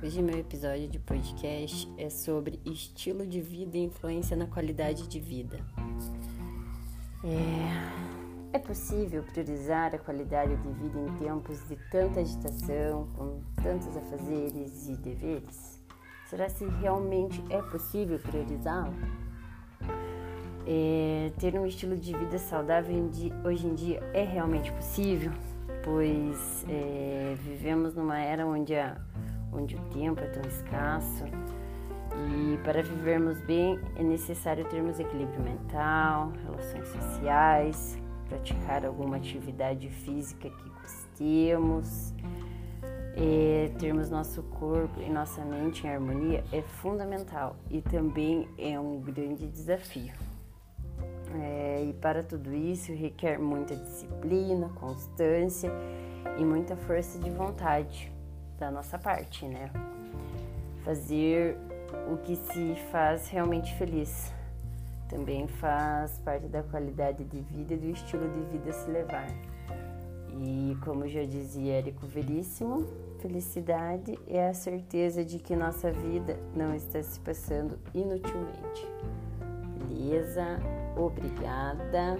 Hoje meu episódio de podcast é sobre estilo de vida e influência na qualidade de vida. É, é possível priorizar a qualidade de vida em tempos de tanta agitação, com tantos afazeres e deveres? Será se realmente é possível priorizá-lo? É, ter um estilo de vida saudável hoje em dia é realmente possível? Pois é, vivemos numa era onde, a, onde o tempo é tão escasso e para vivermos bem é necessário termos equilíbrio mental, relações sociais, praticar alguma atividade física que gostemos, é, termos nosso corpo e nossa mente em harmonia é fundamental e também é um grande desafio. É, e para tudo isso requer muita disciplina, constância e muita força de vontade da nossa parte, né? Fazer o que se faz realmente feliz também faz parte da qualidade de vida e do estilo de vida a se levar. E como já dizia Érico Veríssimo, felicidade é a certeza de que nossa vida não está se passando inutilmente. Beleza? Obrigada.